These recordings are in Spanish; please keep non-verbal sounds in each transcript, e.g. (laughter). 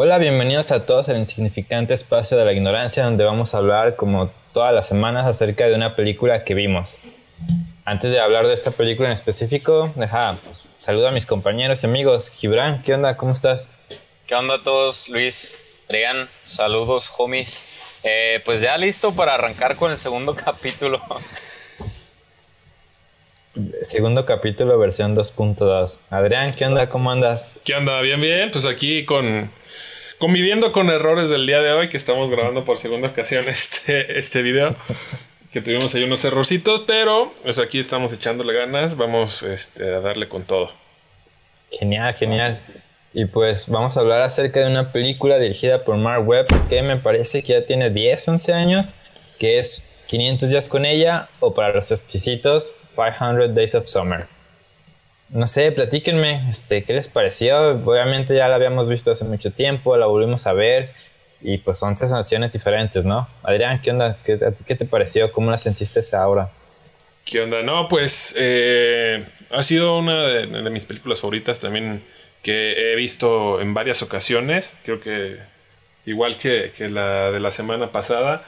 Hola, bienvenidos a todos al insignificante espacio de la ignorancia donde vamos a hablar como todas las semanas acerca de una película que vimos. Antes de hablar de esta película en específico, deja, pues, saludo a mis compañeros y amigos. Gibran, ¿qué onda? ¿Cómo estás? ¿Qué onda a todos? Luis, Adrián, saludos, homies. Eh, pues ya listo para arrancar con el segundo (laughs) capítulo. Segundo capítulo, versión 2.2. Adrián, ¿qué onda? ¿Cómo andas? ¿Qué onda? Bien, bien. Pues aquí con conviviendo con errores del día de hoy, que estamos grabando por segunda ocasión este, este video. Que tuvimos ahí unos errorcitos, pero pues aquí estamos echándole ganas. Vamos este, a darle con todo. Genial, genial. Y pues vamos a hablar acerca de una película dirigida por Mark Webb que me parece que ya tiene 10, 11 años, que es 500 días con ella o para los exquisitos 500 Days of Summer. No sé, platíquenme, este, ¿qué les pareció? Obviamente ya la habíamos visto hace mucho tiempo, la volvimos a ver y pues son sensaciones diferentes, ¿no? Adrián, ¿qué onda? ¿Qué, te pareció? ¿Cómo la sentiste ahora? ¿Qué onda? No, pues eh, ha sido una de, mis películas favoritas también que he visto en varias ocasiones. Creo que igual que, la de la semana pasada,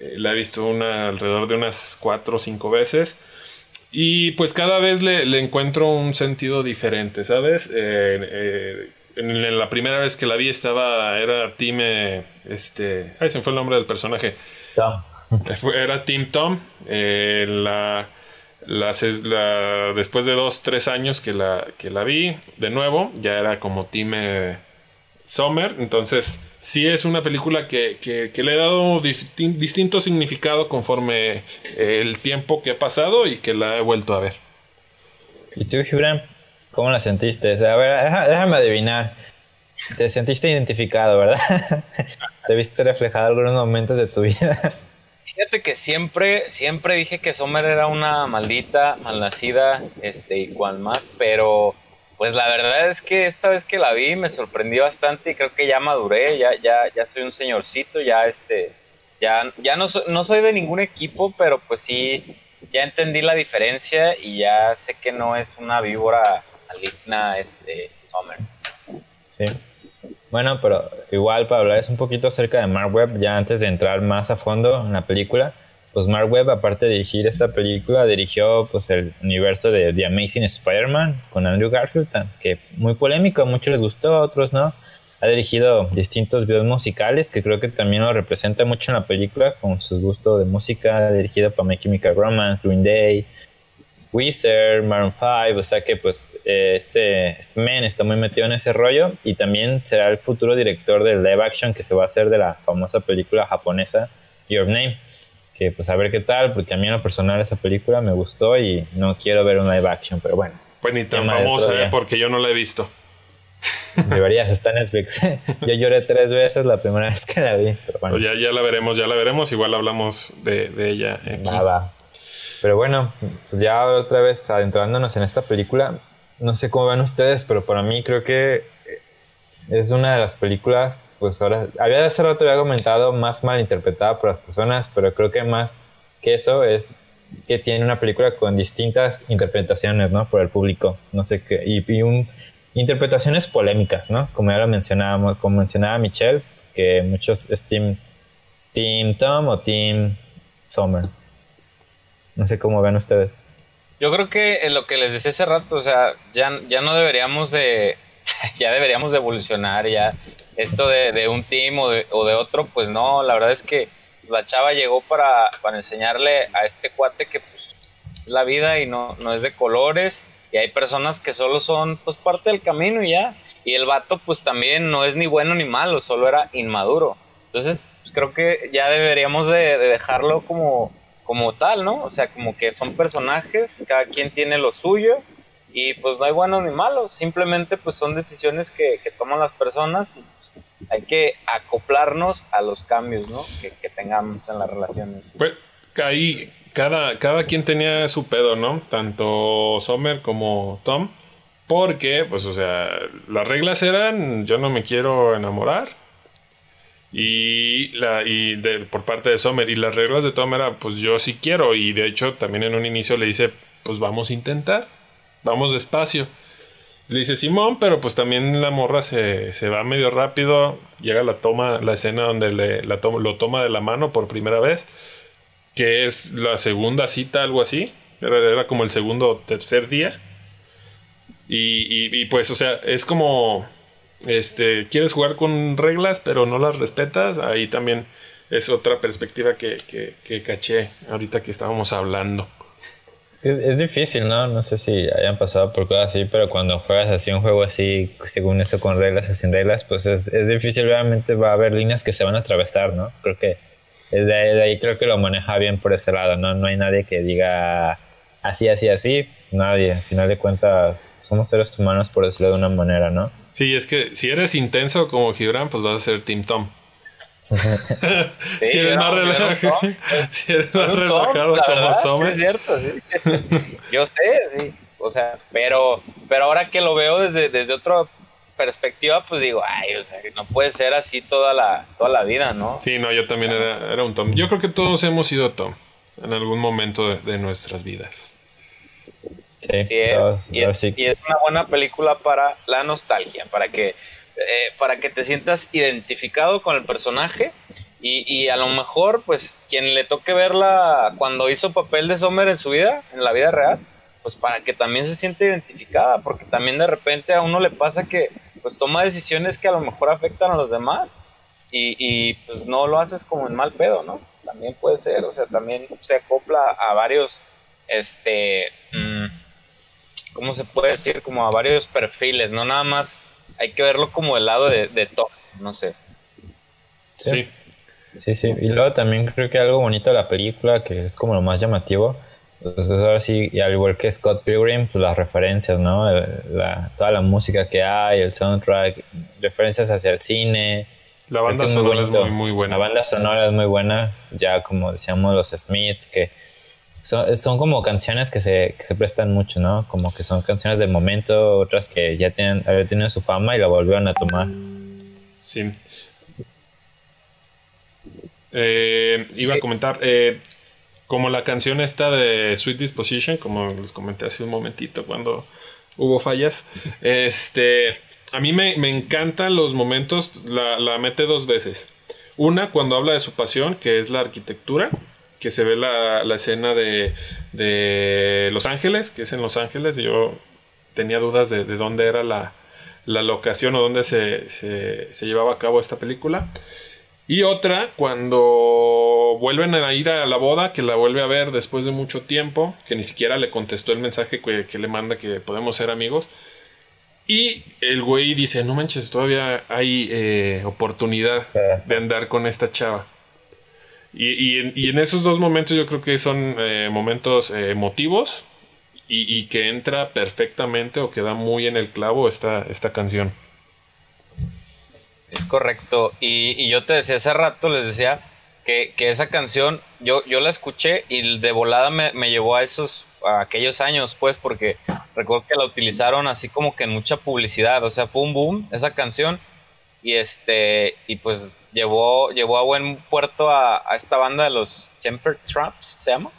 eh, la he visto una, alrededor de unas cuatro o cinco veces. Y pues cada vez le, encuentro un sentido diferente, ¿sabes? Eh, eh, en, la primera vez que la vi estaba, era Tim, eh, este, ay, se me fue el nombre del personaje. Tom. (laughs) Era Tim Tom. la, después de dos, tres años que la, que la vi de nuevo, ya era como Tim Summer. Entonces, sí es una película que, le he dado distinto significado conforme eh, el tiempo que ha pasado y que la he vuelto a ver. ¿Y tú, Gibran? ¿Cómo la sentiste? a ver, déjame adivinar. Te sentiste identificado, ¿verdad? (laughs) Te viste reflejado algunos momentos de tu vida. Fíjate que siempre, siempre dije que Sommer era una maldita, malnacida, este, y cual más, pero pues la verdad es que esta vez que la vi me sorprendió bastante y creo que ya maduré, ya, ya, ya soy un señorcito, ya este, ya, ya no, no soy de ningún equipo, pero pues sí, ya entendí la diferencia y ya sé que no es una víbora maligna, este, Summer. Sí. Bueno, pero igual para hablar es un poquito acerca de Mark Webb, ya antes de entrar más a fondo en la película, pues Mark Webb, aparte de dirigir esta película, dirigió pues el universo de The Amazing Spider-Man con Andrew Garfield, que muy polémico, a muchos les gustó, a otros no. Ha dirigido distintos videos musicales que creo que también lo representa mucho en la película con sus gustos de música, dirigido para My Chemical Romance, Green Day, Weezer, Maroon 5, o sea que pues eh, este, este man está muy metido en ese rollo. Y también será el futuro director del live action que se va a hacer de la famosa película japonesa Your Name que pues a ver qué tal, porque a mí en lo personal esa película me gustó y no quiero ver un live action, pero bueno. Pues ni tan famosa, ¿eh? porque yo no la he visto. Deberías, está en Netflix. (laughs) yo lloré tres veces la primera (laughs) vez que la vi. Pero bueno. Pues ya, ya la veremos, ya la veremos. Igual hablamos de, de ella. Aquí. Nada. Pero bueno, pues ya otra vez adentrándonos en esta película, no sé cómo ven ustedes, pero para mí creo que es una de las películas, pues ahora, había hace rato había comentado, más mal interpretada por las personas, pero creo que más que eso es que tiene una película con distintas interpretaciones, ¿no? Por el público, no sé qué, y, un, interpretaciones polémicas, ¿no? Como ya lo mencionábamos, como mencionaba Michelle, pues que muchos es Team, team Tom o Team Summer. No sé cómo ven ustedes. Yo creo que lo que les decía hace rato, o sea, ya, ya no deberíamos de (laughs) ya deberíamos de evolucionar ya. Esto de, un team o de, otro, pues no, la verdad es que la chava llegó para, enseñarle a este cuate que pues, es la vida y no, no es de colores y hay personas que solo son pues parte del camino y ya. Y el vato pues también no es ni bueno ni malo, solo era inmaduro. Entonces pues, creo que ya deberíamos de, de dejarlo como, como tal, ¿no? O sea, como que son personajes, cada quien tiene lo suyo y pues no hay buenos ni malos, simplemente pues son decisiones que, toman las personas y pues, hay que acoplarnos a los cambios, ¿no? Que, tengamos en las relaciones. Pues ahí cada, cada quien tenía su pedo, ¿no? Tanto Sommer como Tom. Porque, pues, o sea, las reglas eran, yo no me quiero enamorar. Y, la, y por parte de Sommer. Y las reglas de Tom era, pues yo sí quiero. Y de hecho, también en un inicio le dice, pues vamos a intentar vamos despacio. Le dice Simón, pero pues también la morra se, se va medio rápido. Llega la toma, la escena donde le, la lo toma de la mano por primera vez. Que es la segunda cita, algo así. Era, era como el segundo o tercer día. Y, y, y, pues, o sea, es como. Este, quieres jugar con reglas, pero no las respetas. Ahí también es otra perspectiva que, que, que caché ahorita que estábamos hablando. Es, es, difícil, ¿no? No sé si hayan pasado por cosas así, pero cuando juegas así un juego así, según eso, con reglas o sin reglas, pues es, es difícil. Obviamente va a haber líneas que se van a atravesar, ¿no? Creo que ahí, de ahí creo que lo maneja bien por ese lado, ¿no? No hay nadie que diga así, así, así. Nadie. Al final de cuentas, somos seres humanos, por decirlo de una manera, ¿no? Sí, es que si eres intenso como Gibran, pues vas a ser Team Tom. (laughs) Sí, si eres no, más, (laughs) relajado, si eres más relajado como verdad, Sommer. es cierto, sí. (laughs) Yo sé, sí. O sea, pero, pero ahora que lo veo desde, desde otra perspectiva, pues digo, ay, o sea, que no puede ser así toda la, toda la vida, ¿no? Sí, no, yo también era, era un Tom. Yo creo que todos hemos sido Tom en algún momento de, de nuestras vidas. Sí, Sí, es, todos, y, es, sí. y es una buena película para la nostalgia, para que, eh, para que te sientas identificado con el personaje y, y a lo mejor, pues, quien le toque verla cuando hizo papel de Sommer en su vida, en la vida real, pues para que también se siente identificada, porque también de repente a uno le pasa que, pues, toma decisiones que a lo mejor afectan a los demás y, y pues no lo haces como en mal pedo, ¿no? También puede ser, o sea, también se acopla a varios, este, mm, ¿cómo se puede decir? Como a varios perfiles, no nada más hay que verlo como el lado de, de top, no sé. Sí. Sí, sí. Y luego también creo que algo bonito de la película, que es como lo más llamativo, pues es ahora sí, y al igual que Scott Pilgrim, pues las referencias, ¿no? El- la- toda la música que hay, el soundtrack, referencias hacia el cine. La banda sonora es bonito. muy, muy buena. La banda sonora es muy buena, ya como decíamos los Smiths, que son, son como canciones que se, que se prestan mucho, ¿no? Como que son canciones del momento, otras que ya tienen, habían tenido su fama y la volvieron a tomar. Sí. Eh, iba a comentar, eh, como la canción esta de Sweet Disposition, como les comenté hace un momentito cuando hubo fallas, (laughs) este, a mí me, me encantan los momentos, la, la mete dos veces. Una cuando habla de su pasión, que es la arquitectura, que se ve la, la escena de, de Los Ángeles, que es en Los Ángeles, yo tenía dudas de, de dónde era la, la locación o dónde se, se, se llevaba a cabo esta película. Y otra, cuando vuelven a ir a la boda, que la vuelve a ver después de mucho tiempo, que ni siquiera le contestó el mensaje que, que le manda que podemos ser amigos. Y el güey dice, no manches, todavía hay eh, oportunidad de andar con esta chava. Y, y en, y en esos dos momentos yo creo que son eh, momentos eh, emotivos y, y que entra perfectamente o que da muy en el clavo esta, esta canción. Es correcto. Y, yo te decía hace rato, les decía que, que esa canción, yo, yo la escuché y de volada me, me llevó a esos, a aquellos años, pues, porque recuerdo que la utilizaron así como que en mucha publicidad. O sea, fue un boom esa canción. Y este, y pues llevó, llevó a buen puerto a, a esta banda de los Temper Traps, ¿se llama?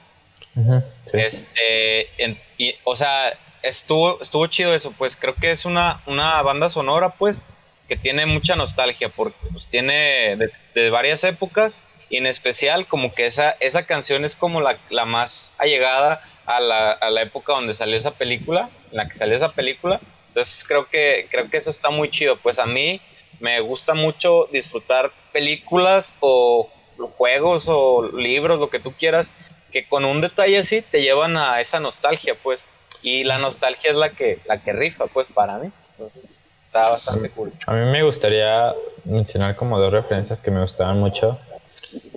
Sí. Este, en- y, o sea, estuvo, estuvo chido eso, pues creo que es una, una banda sonora, pues, que tiene mucha nostalgia, porque pues, tiene de, de varias épocas, y en especial como que esa, esa canción es como la, la más allegada a la, a la época donde salió esa película, en la que salió esa película, entonces creo que, creo que eso está muy chido, pues a mí me gusta mucho disfrutar películas o juegos o libros, lo que tú quieras, que con un detalle así te llevan a esa nostalgia, pues. Y la nostalgia es la que, la que rifa, pues, para mí. Entonces, está bastante cool. A mí me gustaría mencionar como dos referencias que me gustaban mucho.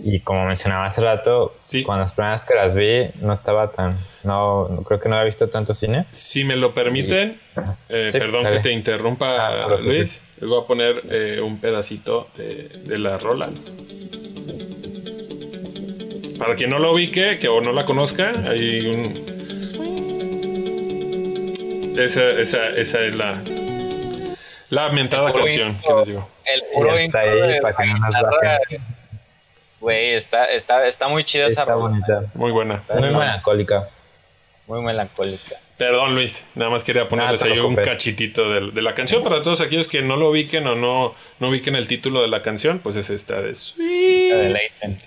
Y como mencionaba hace rato, Sí. cuando las primeras que las vi, no estaba tan. No, no- creo que no había visto tanto cine. Si me lo permiten, eh, Sí, perdón dale. que te interrumpa, Ah, no Luis. Les voy a poner eh, un pedacito de, de la rola. Para quien no lo ubique, que o no la conozca, hay un. Esa, esa, esa es la. La mentada canción intro. que les digo. El puro está ahí de para que no nos. Güey, está, está, está muy chida esa Está rola. bonita. Muy buena. Muy melancólica. muy melancólica. Perdón, Luis, nada más quería ponerles ahí un cachitito de, la canción para todos aquellos que no lo ubiquen o no, no ubiquen el título de la canción, pues es esta de Sweet.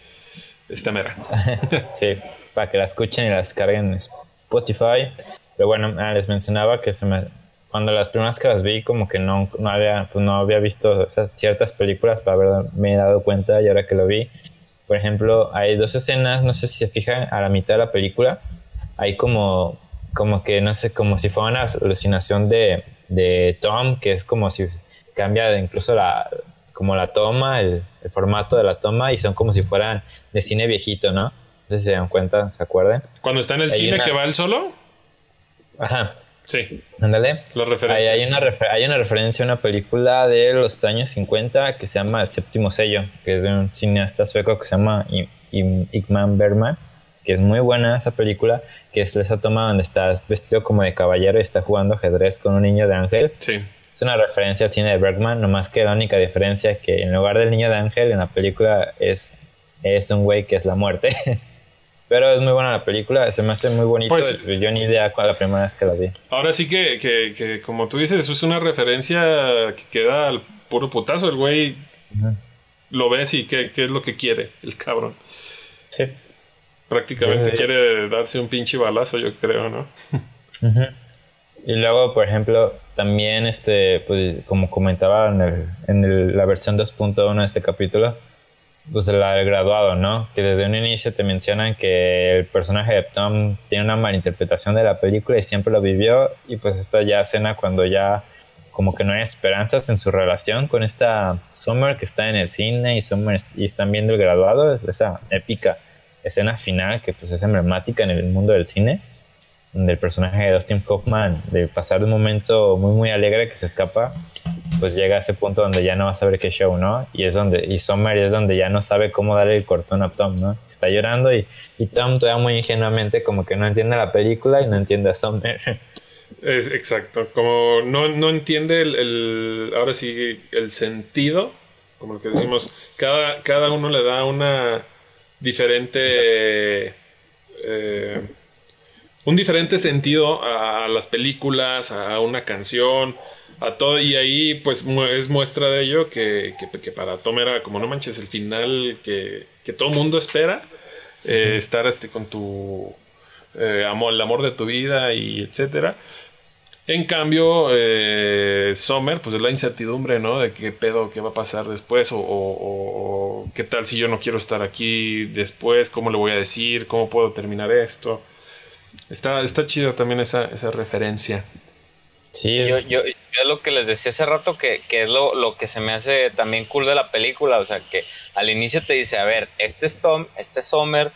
Esta mera. (laughs) sí, para que la escuchen y la descarguen en Spotify. Pero bueno, ah, les mencionaba que se me, cuando las primeras que las vi, como que no, no, había, pues no había visto ciertas películas para haberme dado cuenta y ahora que lo vi. Por ejemplo, hay dos escenas, no sé si se fijan, a la mitad de la película, hay como como que no sé, como si fuera una alucinación de, de Tom, que es como si cambia incluso la, como la toma, el, formato de la toma, y son como si fueran de cine viejito, ¿no? No sé si se dan cuenta, ¿se acuerdan? Cuando está en el cine que va él solo. Ajá. Sí. Ándale. Referencias. Hay, una hay una referencia a una película de los años 50 que se llama El séptimo sello, que es de un cineasta sueco que se llama Igman Bergman que es muy buena esa película, que es esa toma donde estás vestido como de caballero y está jugando ajedrez con un niño de ángel. Sí. Es una referencia al cine de Bergman, nomás que la única diferencia es que en lugar del niño de ángel en la película es, es un güey que es la muerte. (laughs) Pero es muy buena la película, se me hace muy bonito. Pues, yo ni idea cuál la primera vez que la vi. Ahora sí que, que, que como tú dices, eso es una referencia que queda al puro putazo. El güey lo ves y qué, qué es lo que quiere, el cabrón. Sí. Prácticamente quiere darse un pinche balazo, yo creo, ¿no? Y luego, por ejemplo, también, este, pues, como comentaba en, el, en la versión 2.1 de este capítulo, pues el, graduado, ¿no? Que desde un inicio te mencionan que el personaje de Tom tiene una malinterpretación de la película y siempre lo vivió. Y pues esta ya escena cuando ya como que no hay esperanzas en su relación con esta Summer que está en el cine y Summer y están viendo el graduado, esa épica escena final que pues es emblemática en el mundo del cine, donde el personaje de Dustin Hoffman, de pasar de un momento muy muy alegre que se escapa, pues llega a ese punto donde ya no va a saber qué show, ¿no? Y es donde, y Summer es donde ya no sabe cómo darle el cortón a Tom, ¿no? Está llorando y, y Tom todavía muy ingenuamente como que no entiende la película y no entiende a Summer. Es exacto, como no, no entiende el, ahora sí, el sentido, como lo que decimos, cada, cada uno le da una diferente... Eh, un diferente sentido a las películas, a una canción, a todo. Y ahí pues es muestra de ello que, para Tom era como no manches el final que, que todo mundo espera. Eh, estar este, con tu eh, amor, el amor de tu vida y etcétera. En cambio, eh, Summer, pues es la incertidumbre, ¿no? De qué pedo, qué va a pasar después, o, qué tal si yo no quiero estar aquí después, cómo le voy a decir, cómo puedo terminar esto. Está, está chida también esa, esa referencia. Sí. Yo, yo, yo, lo que les decía hace rato que, que es lo, lo, que se me hace también cool de la película, o sea, que al inicio te dice, a ver, este es Tom, este es Summer,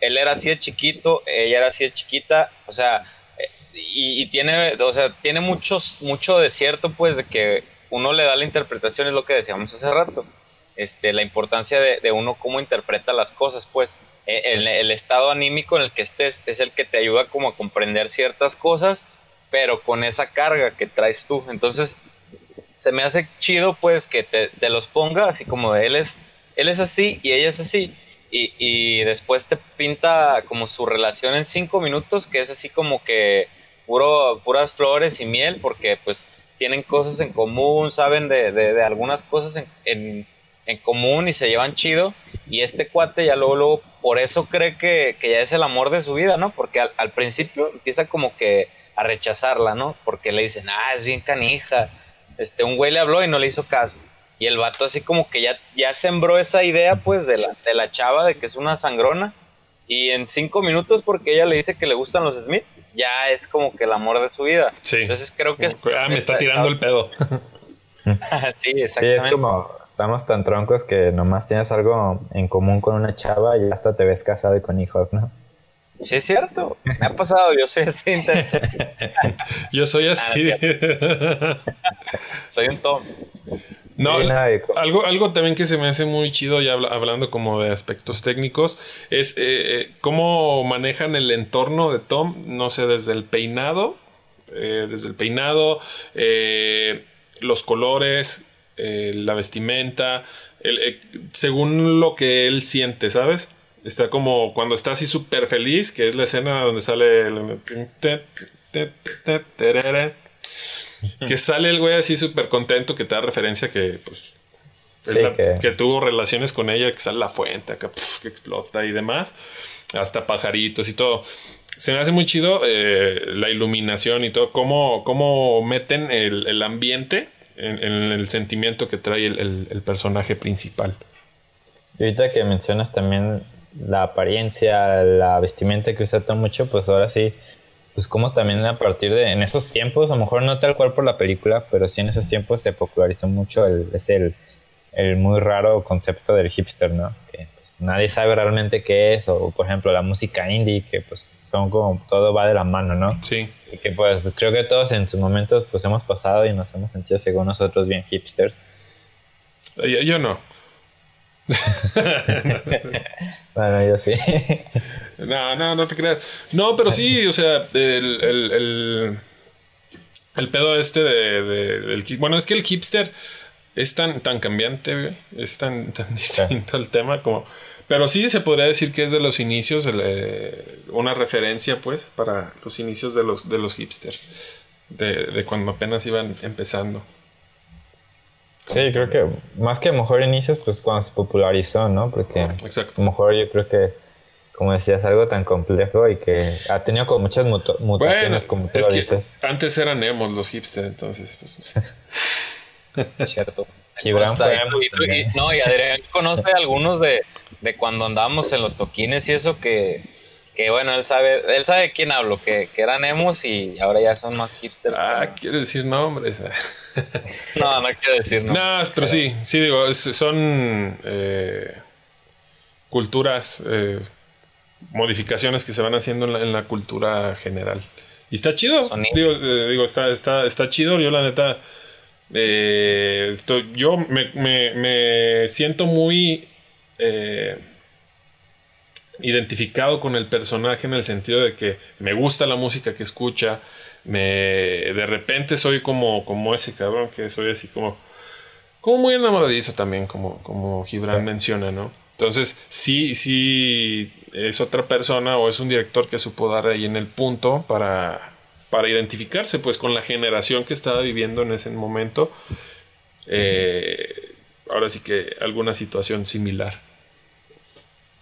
él era así de chiquito, ella era así de chiquita, o sea y, tiene, o sea, tiene muchos, mucho de cierto, pues, de que uno le da la interpretación, es lo que decíamos hace rato, este, la importancia de, uno cómo interpreta las cosas, pues, e, el, estado anímico en el que estés es el que te ayuda como a comprender ciertas cosas, pero con esa carga que traes tú, entonces, se me hace chido, pues, que te, te los ponga así como él es, él es así y ella es así, y, y, después te pinta como su relación en cinco minutos, que es así como que puro, puras flores y miel, porque pues tienen cosas en común, saben de, de, algunas cosas en, en, común y se llevan chido. Y este cuate ya luego, luego por eso cree que, que ya es el amor de su vida, ¿no? Porque al, al, principio empieza como que a rechazarla, ¿no? Porque le dicen, ah, es bien canija. Este, un güey le habló y no le hizo caso. Y el vato así como que ya, ya sembró esa idea pues de la, de la chava de que es una sangrona y en cinco minutos, porque ella le dice que le gustan los Smiths, ya es como que el amor de su vida. Sí. Entonces creo que... ah, me está tirando el pedo. (laughs) sí, exactamente. Sí, es como estamos tan troncos que nomás tienes algo en común con una chava y hasta te ves casado y con hijos, ¿no? Sí, es cierto. Me ha pasado, yo soy así. (laughs) yo soy así. soy un Tom. No, algo, algo también que se me hace muy chido, ya hablando como de aspectos técnicos, es eh, eh, cómo manejan el entorno de Tom, no sé, desde el peinado, eh, desde el peinado, los colores, la vestimenta, según lo que él siente, ¿sabes? Está como cuando está así súper feliz, que es la escena donde sale el... Que sale el güey así súper contento, que te da referencia que, pues, que... tuvo relaciones con ella, que sale la fuente acá, que explota y demás. Hasta pajaritos y todo. Se me hace muy chido eh, la iluminación y todo, cómo, cómo meten el, ambiente en, el sentimiento que trae el, personaje principal. Y ahorita que mencionas también la apariencia, la vestimenta que usa todo mucho, pues ahora sí, pues como también a partir de, en esos tiempos, a lo mejor no tal cual por la película, pero sí en esos tiempos se popularizó mucho el, es el, el muy raro concepto del hipster, ¿no? Que pues, nadie sabe realmente qué es, o por ejemplo la música indie, que pues son como todo va de la mano, ¿no? Sí. Y que pues creo que todos en sus momentos pues hemos pasado y nos hemos sentido según nosotros bien hipsters. Yo, no. (laughs) bueno, yo sí. no, no, no te creas. No, pero sí, o sea, el, el, el, pedo este de, de, del... Bueno, es que el hipster es tan, tan cambiante, Es tan, tan distinto el tema como... Pero sí se podría decir que es de los inicios, una referencia, pues, para los inicios de los, de los hipsters. De, cuando apenas iban empezando. Sí, creo que más que a lo mejor inicios, pues cuando se popularizó, ¿no? Porque Exacto. a lo mejor yo creo que, como decías, algo tan complejo y que ha tenido como muchas mutaciones, como tú dices. Antes eran emos los hipsters, entonces, pues... (laughs) Cierto. no, y Adrián conoce algunos de, de cuando andábamos en los toquines y eso que, que bueno, él sabe, él sabe de quién hablo, que, que eran emos y ahora ya son más hipsters. Ah, quiere decir nombres. (laughs) no, no quiere decir nombres. No, pero sí, sí digo, son eh, culturas, eh, modificaciones que se van haciendo en la, en la cultura general. Y está chido. Digo, eh, digo está, está, está chido. Yo la neta yo me, siento muy eh, identificado con el personaje en el sentido de que me gusta la música que escucha. Me, de repente soy como, como ese cabrón que soy así como, como muy enamoradizo también, como, como Gibran menciona, ¿no? Entonces, sí, sí, es otra persona o es un director que supo dar ahí en el punto para, para identificarse pues con la generación que estaba viviendo en ese momento. Eh, ahora sí que alguna situación similar.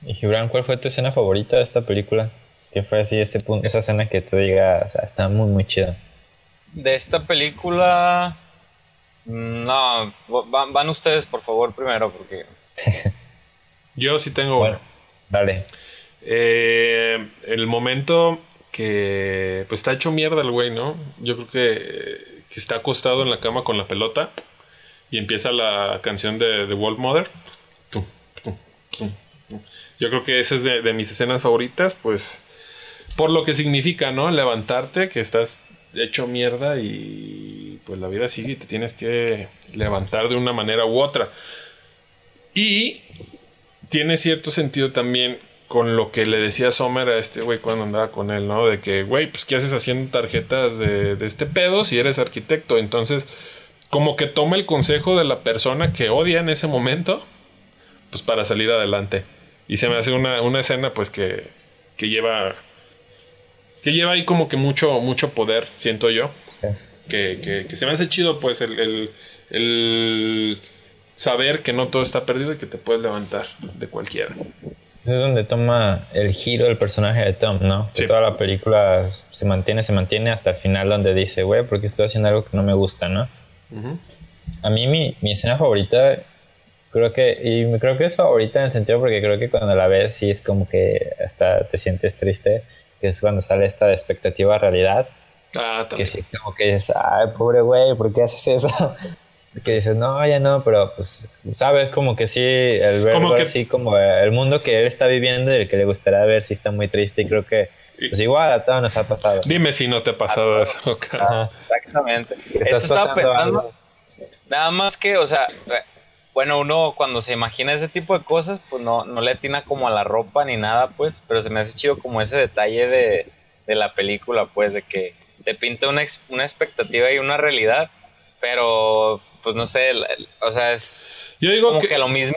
Y Gibran, ¿cuál fue tu escena favorita de esta película? ¿Qué fue así ese punto, esa escena que tú digas, o sea, está muy muy chida? De esta película no, van, ustedes por favor primero porque (laughs) yo sí tengo bueno, Dale. Eh, el momento que pues está hecho mierda el güey, ¿no? Yo creo que, que, está acostado en la cama con la pelota y empieza la canción de The Wolf Mother. Yo creo que esa es de, mis escenas favoritas, pues por lo que significa, ¿no? Levantarte, que estás hecho mierda y pues la vida sigue y te tienes que levantar de una manera u otra. Y tiene cierto sentido también con lo que le decía Sommer a este güey cuando andaba con él, ¿no? De que, güey, pues ¿qué haces haciendo tarjetas de, este pedo si eres arquitecto? Entonces, como que toma el consejo de la persona que odia en ese momento, pues para salir adelante. Y se me hace una, escena, pues que, que lleva. Que lleva ahí como que mucho, mucho poder, siento yo. Que, que, se me hace chido, pues, el, el, el saber que no todo está perdido y que te puedes levantar de cualquiera es donde toma el giro el personaje de Tom, ¿no? Que toda la película se mantiene, se mantiene hasta el final donde dice, güey, porque estoy haciendo algo que no me gusta, ¿no? A mí mi, mi, escena favorita, creo que, y creo que es favorita en el sentido porque creo que cuando la ves sí es como que hasta te sientes triste, que es cuando sale esta de expectativa a realidad. Ah, también. Que sí, como que dices, ay, pobre güey, ¿por qué haces eso? (laughs) que dices, no, ya no, pero pues, sabes, como que sí, el ver como así como el mundo que él está viviendo y el que le gustaría ver si está muy triste y creo que pues igual a todos nos ha pasado. Dime si no te ha pasado eso, Exactamente. ¿Estás estaba pensando, nada más que, o sea, bueno, uno cuando se imagina ese tipo de cosas, pues no, no le atina como a la ropa ni nada, pues, pero se me hace chido como ese detalle de, de la película, pues, de que te pinta una, una expectativa y una realidad, pero pues no sé, o sea, es Yo digo como que, lo mismo.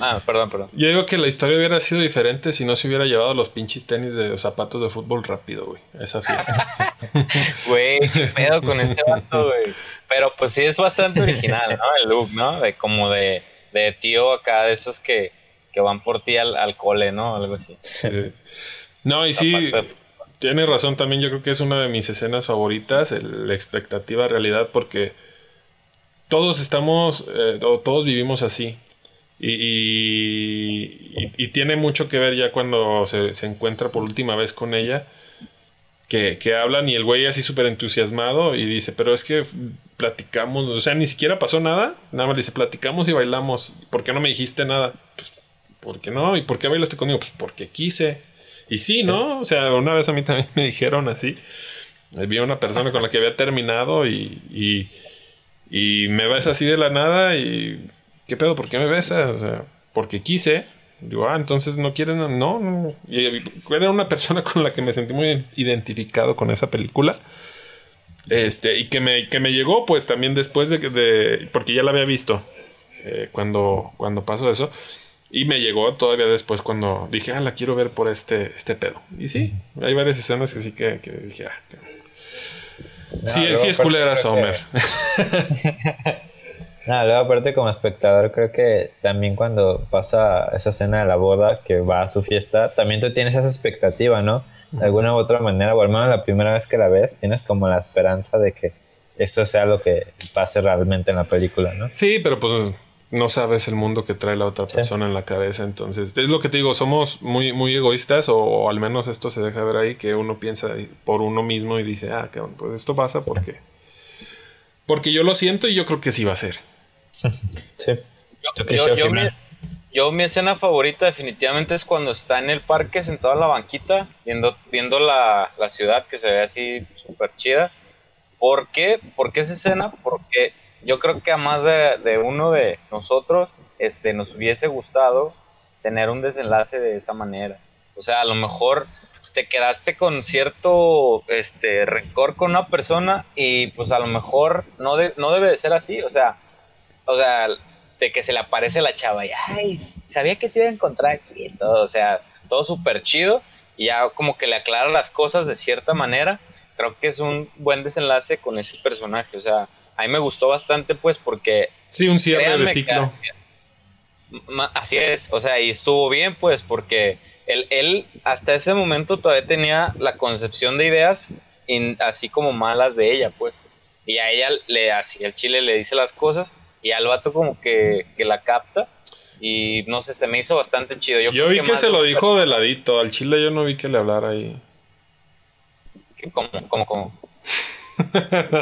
Ah, perdón, perdón. Yo digo que la historia hubiera sido diferente si no se hubiera llevado los pinches tenis de zapatos de fútbol rápido, güey. Esa fiesta. (laughs) Güey, qué pedo con este vato, güey. Pero pues sí es bastante original, ¿no? El look, ¿no? De como de, de tío acá, de esos que, que van por ti al, al cole, ¿no? Algo así. Sí. No, y sí, tienes razón también. Yo creo que es una de mis escenas favoritas, el- la expectativa realidad, porque todos estamos, eh, o todos vivimos así. Y, y- y- y tiene mucho que ver ya cuando se, se encuentra por última vez con ella. Que, que hablan y el güey así súper entusiasmado y dice, pero es que platicamos, o sea, ni siquiera pasó nada, nada más dice, platicamos y bailamos, ¿por qué no me dijiste nada? Pues, ¿por qué no? ¿Y por qué bailaste conmigo? Pues porque quise. Y sí, ¿no? O sea, una vez a mí también me dijeron así, vi a una persona con la que había terminado y, y, y me besa así de la nada y, ¿qué pedo? ¿Por qué me besas? O sea, porque quise. Digo, ah, entonces no quieren, no, no. Y era una persona con la que me sentí muy identificado con esa película. Este, y que me, que me llegó, pues también después de que, de, porque ya la había visto eh, cuando, cuando pasó eso. Y me llegó todavía después cuando dije, ah, la quiero ver por este, este pedo. Y sí, hay varias escenas que sí que, que dije, ah, que- sí, luego sí es aparte culera Sommer. (laughs) (laughs) No, luego aparte como espectador creo que también cuando pasa esa escena de la boda que va a su fiesta, también tú tienes esa expectativa, ¿no? De alguna u otra manera, o al menos la primera vez que la ves, tienes como la esperanza de que esto sea lo que pase realmente en la película, ¿no? Sí, pero pues no sabes el mundo que trae la otra persona en la cabeza. Entonces, es lo que te digo, somos muy, muy egoístas, o, o al menos esto se deja ver ahí, que uno piensa por uno mismo y dice, ah, cabrón, pues esto pasa porque. Porque yo lo siento y yo creo que sí va a ser. Sí. ¿Tú qué Yo, mi, Jimena? yo mi escena favorita definitivamente es cuando está en el parque sentado en la banquita viendo, viendo la, la ciudad que se ve así súper chida. ¿Por qué? ¿Por qué esa escena? Porque yo creo que a más de, de uno de nosotros este, nos hubiese gustado tener un desenlace de esa manera. O sea, a lo mejor te quedaste con cierto este, rencor con una persona y pues a lo mejor no, de- no debe de ser así. O sea, o sea, de que se le aparece la chava y, ay, sabía que te iba a encontrar aquí y todo, o sea, todo súper chido y ya como que le aclara las cosas de cierta manera. Creo que es un buen desenlace con ese personaje, o sea, a mí me gustó bastante pues porque Sí, un cierre de ciclo. Así es, o sea, y estuvo bien, pues, porque él, él hasta ese momento todavía tenía la concepción de ideas in- así como malas de ella, pues. Y a ella le así el chile le dice las cosas y al vato como que, que la capta y no sé, se me hizo bastante chido. Yo, Yo vi que se lo dijo de ladito. Al chile yo no vi que le hablara ahí. que Como, como, como. (laughs)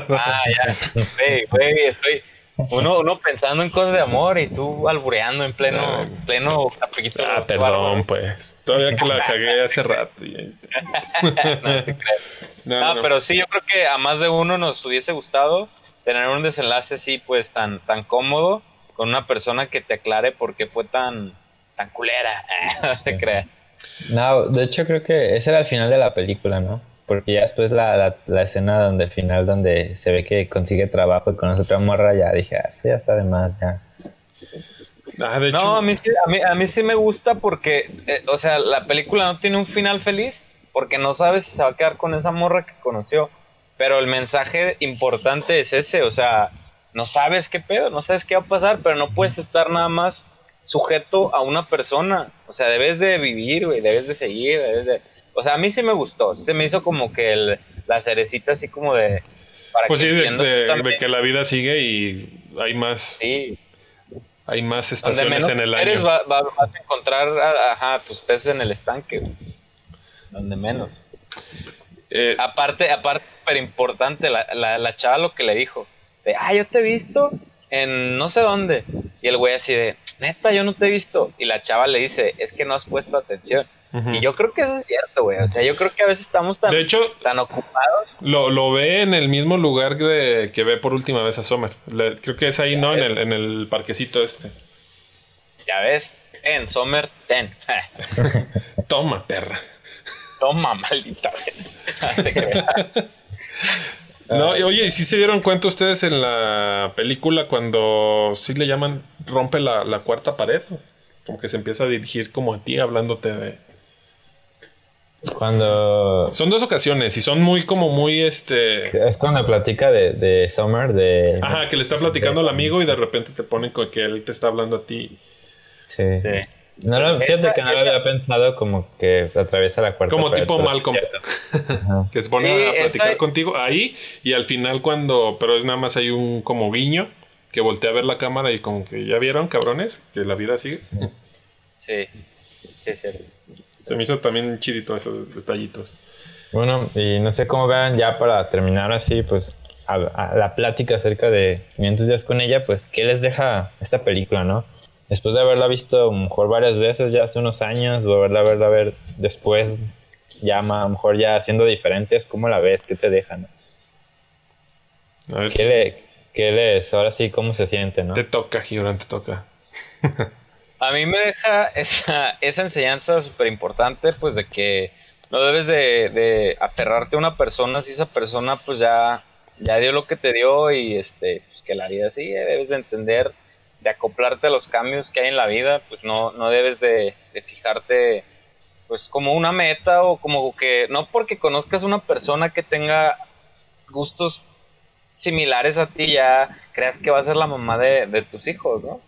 Ah, ya. Güey, güey, estoy. Uno, uno pensando en cosas de amor y tú albureando en pleno, Ay. pleno capítulo. Ah, perdón, pues. Todavía que la cagué (laughs) hace rato. y- (laughs) No. No, no, no. pero sí, yo creo que a más de uno nos hubiese gustado tener un desenlace así, pues tan, tan cómodo, con una persona que te aclare por qué fue tan, tan culera. (laughs) no se crea. No, de hecho creo que ese era el final de la película, ¿no? Porque ya después la, la, la escena donde el final donde se ve que consigue trabajo y conoce otra morra, ya dije, ah, eso ya está de más, ya. Ah, de hecho, No, a mí, sí, a, mí, a mí sí me gusta porque, eh, o sea, la película no tiene un final feliz porque no sabes si se va a quedar con esa morra que conoció. Pero el mensaje importante es ese, o sea, no sabes qué pedo, no sabes qué va a pasar, pero no puedes estar nada más sujeto a una persona. O sea, debes de vivir, güey, debes de seguir, debes de... O sea, a mí sí me gustó, se me hizo como que el, la cerecita así como de... Para pues sí, que de, tú de- también. de que la vida sigue y hay más, Sí, hay más estaciones en el eres año. va- va- vas a encontrar a- ajá, tus peces en el estanque, güey. Donde menos. Eh, Aparte, aparte, súper importante, la, la, la chava lo que le dijo. De, ah, yo te he visto en no sé dónde. Y el güey así de, neta, yo no te he visto. Y la chava le dice, es que no has puesto atención. Ujú. Y yo creo que eso es cierto, güey. O sea, yo creo que a veces estamos tan, de hecho, tan ocupados. lo, lo ve en el mismo lugar de, que ve por última vez a Sommer. Le- creo que es ahí, ¿no? En el, en el parquecito este. Ya ves, ten, Sommer, ten. (laughs) Toma, perra. Toma, maldita. (laughs) No oye, ¿y si se dieron cuenta ustedes en la película cuando sí le llaman rompe la, la cuarta pared? como que se empieza a dirigir como a ti, hablándote de... Cuando... Son dos ocasiones y son muy como muy este... Es cuando platica de, de Summer, de... Ajá, que le está platicando al amigo y de repente te pone con que él te está hablando a ti. Sí. sí. No lo, fíjate que no lo había pensado como que atraviesa la cuarta Como tipo Malcolm. que se pone a platicar contigo ahí y al final cuando... Pero es nada más hay un como guiño que voltea a ver la cámara y como que ya vieron, cabrones, que la vida sigue. Sí, sí, sí. Se me hizo también chidito esos detallitos. Bueno, y no sé cómo vean ya para terminar así, pues a, la plática acerca de 500 días con ella, pues qué les deja esta película, ¿no? Después de haberla visto a lo mejor varias veces ya hace unos años, volverla a verla a ver después, ya a lo mejor ya siendo diferentes, ¿cómo la ves? ¿Qué te deja? No? A ver. ¿Qué, le, ¿Qué lees? Ahora sí, ¿cómo se siente, no? Te toca, Gibran, te toca. a mí me deja esa, esa enseñanza súper importante, pues de que no debes de, de, aferrarte a una persona si esa persona pues ya, ya dio lo que te dio y este, pues que la vida sigue, debes de entender, de acoplarte a los cambios que hay en la vida, pues no, no debes de, de fijarte pues como una meta o como que no porque conozcas una persona que tenga gustos similares a ti ya creas que va a ser la mamá de, tus hijos, ¿no?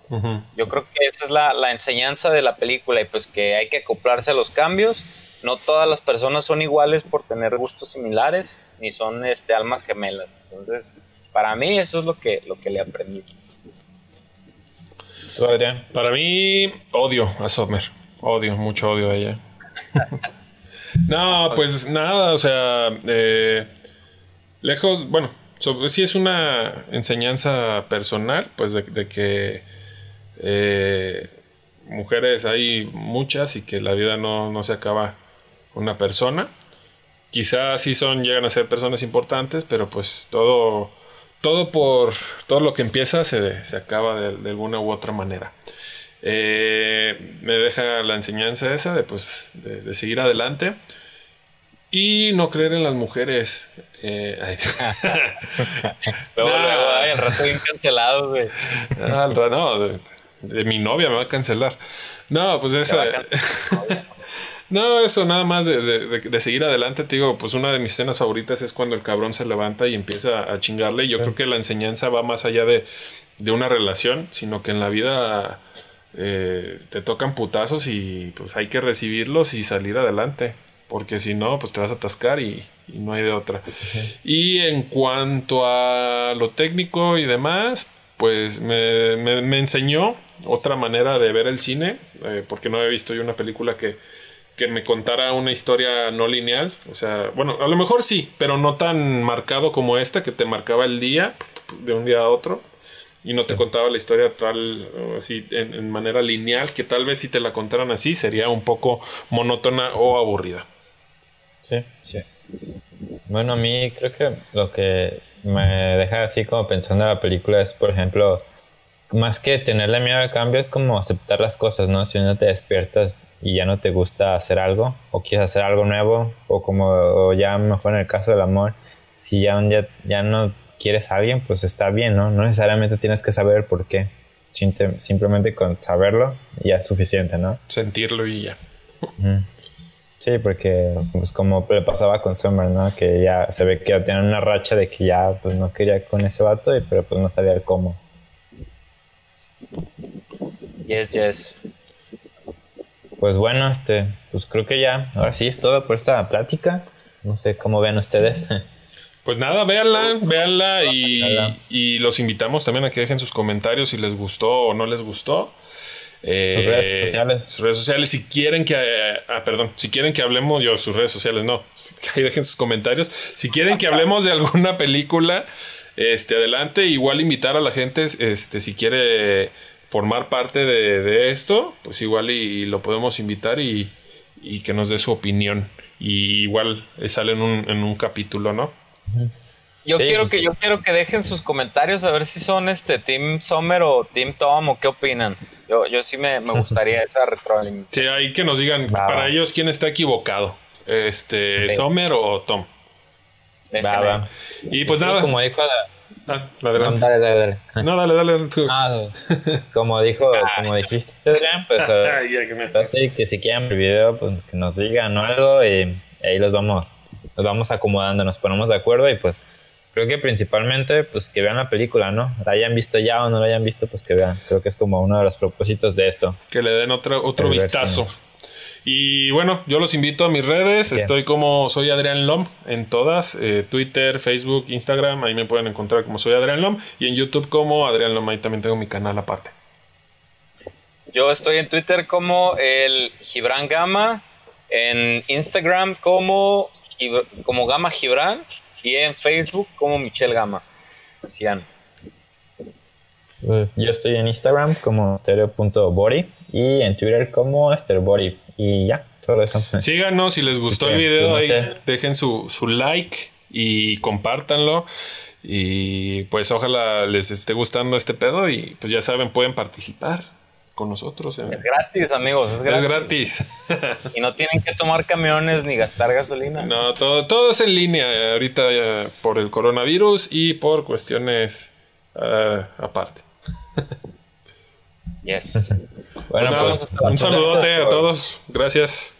Yo creo que esa es la, enseñanza de la película y pues que hay que acoplarse a los cambios. No todas las personas son iguales por tener gustos similares, ni son este, almas gemelas. Entonces, para mí eso es lo que, lo que le aprendí. ¿Tú, Adrián? Para mí, odio a Sommer. Odio, mucho odio a ella. (laughs) no, pues nada, o sea, eh, lejos, bueno, si es una enseñanza personal, pues de, que eh, mujeres hay muchas y que la vida no, se acaba una persona. Quizás sí son, llegan a ser personas importantes, pero pues todo, todo por todo lo que empieza se, se acaba de, alguna u otra manera. Eh, me deja la enseñanza esa de, pues, de seguir adelante y no creer en las mujeres. Eh, (laughs) luego, luego, ay, al rato bien cancelado, güey. Ah, al rato, no, de, mi novia me va a cancelar. No, pues esa. No, eso nada más de, seguir adelante, te digo, pues una de mis escenas favoritas es cuando el cabrón se levanta y empieza a chingarle. Y yo creo que la enseñanza va más allá de, una relación, sino que en la vida eh, te tocan putazos y pues hay que recibirlos y salir adelante porque si no, pues te vas a atascar y, no hay de otra. Y en cuanto a lo técnico y demás, pues me, enseñó otra manera de ver el cine, eh, porque no había visto yo una película que, que me contara una historia no lineal. O sea, bueno, a lo mejor sí, pero no tan marcado como esta, que te marcaba el día de un día a otro. Y no te contaba la historia tal, así, en, en manera lineal, que tal vez si te la contaran así sería un poco monótona o aburrida. Sí, sí. Bueno, a mí creo que lo que me deja así como pensando en la película es, por ejemplo, más que tenerle miedo al cambio, es como aceptar las cosas, ¿no? Si uno te despiertas y ya no te gusta hacer algo, o quieres hacer algo nuevo, o como o ya mejor en el caso del amor, si ya un día ya no quieres a alguien, pues está bien, ¿no? No necesariamente tienes que saber por qué. Simplemente con saberlo ya es suficiente, ¿no? Sentirlo y ya. Sí, porque pues como le pasaba con Summer, ¿no? Que ya se ve que ya tenía una racha de que ya pues no quería con ese vato, pero pues no sabía cómo. Yes, yes. Pues bueno, este, pues creo que ya, ahora sí es todo por esta plática. No sé cómo ven ustedes. Pues nada, véanla, véanla y, y los invitamos también a que dejen sus comentarios si les gustó o no les gustó. Eh, sus redes sociales. Sus redes sociales. Si quieren que. ah, perdón. Si quieren que hablemos. Yo, sus redes sociales no. (laughs) Ahí dejen sus comentarios. Si quieren que (laughs) hablemos de alguna película. Este, adelante. Igual invitar a la gente. Este, si quiere formar parte de, esto. Pues igual y, lo podemos invitar y, y, que nos dé su opinión. Y igual sale en un, en un capítulo, ¿no? Yo quiero pues que yo quiero que dejen sus comentarios a ver si son este Team Summer o Team Tom o qué opinan. Yo, yo sí me, (laughs) gustaría esa retroalimentación. Sí, ahí que nos digan para ellos quién está equivocado. Este, Sommer o Tom. Va, Y pues nada. Como dijo Ah, No, adelante. dale, dale, dale. No, dale, dale. tú. Ah, (laughs) como dijo, como dijiste, pues (laughs) Ay, ya que así si quieren el video, pues que nos digan o algo y ahí los vamos, los vamos acomodando, nos ponemos de acuerdo y pues creo que principalmente pues que vean la película, ¿no? La hayan visto ya o no la hayan visto, pues que vean. Creo que es como uno de los propósitos de esto. que le den otro, otro vistazo. Y bueno, yo los invito a mis redes. Bien. Estoy como soy Adrián Lom en todas: eh, Twitter, Facebook, Instagram. Ahí me pueden encontrar como soy Adrián Lom. Y en YouTube como Adrián Lom. Ahí también tengo mi canal aparte. Yo estoy en Twitter como el Gibran Gama, en Instagram como, como Gama Gibran y en Facebook como Michelle Gama. Cian. Pues yo estoy en Instagram como stereo.body y en Twitter como stereobody. Y ya, solo eso. Síganos si les gustó el video. ahí sé. dejen su, su like y compártanlo. Y pues ojalá les esté gustando este pedo. Y pues ya saben, pueden participar con nosotros. Es gratis, amigos, es Es gratis. Y no tienen que tomar camiones ni gastar gasolina. No, todo, todo es en línea eh, ahorita ya por el coronavirus y por cuestiones ah, aparte. (laughs) Yes. Bueno, Pues nada, pues, un saludote a todos. Gracias.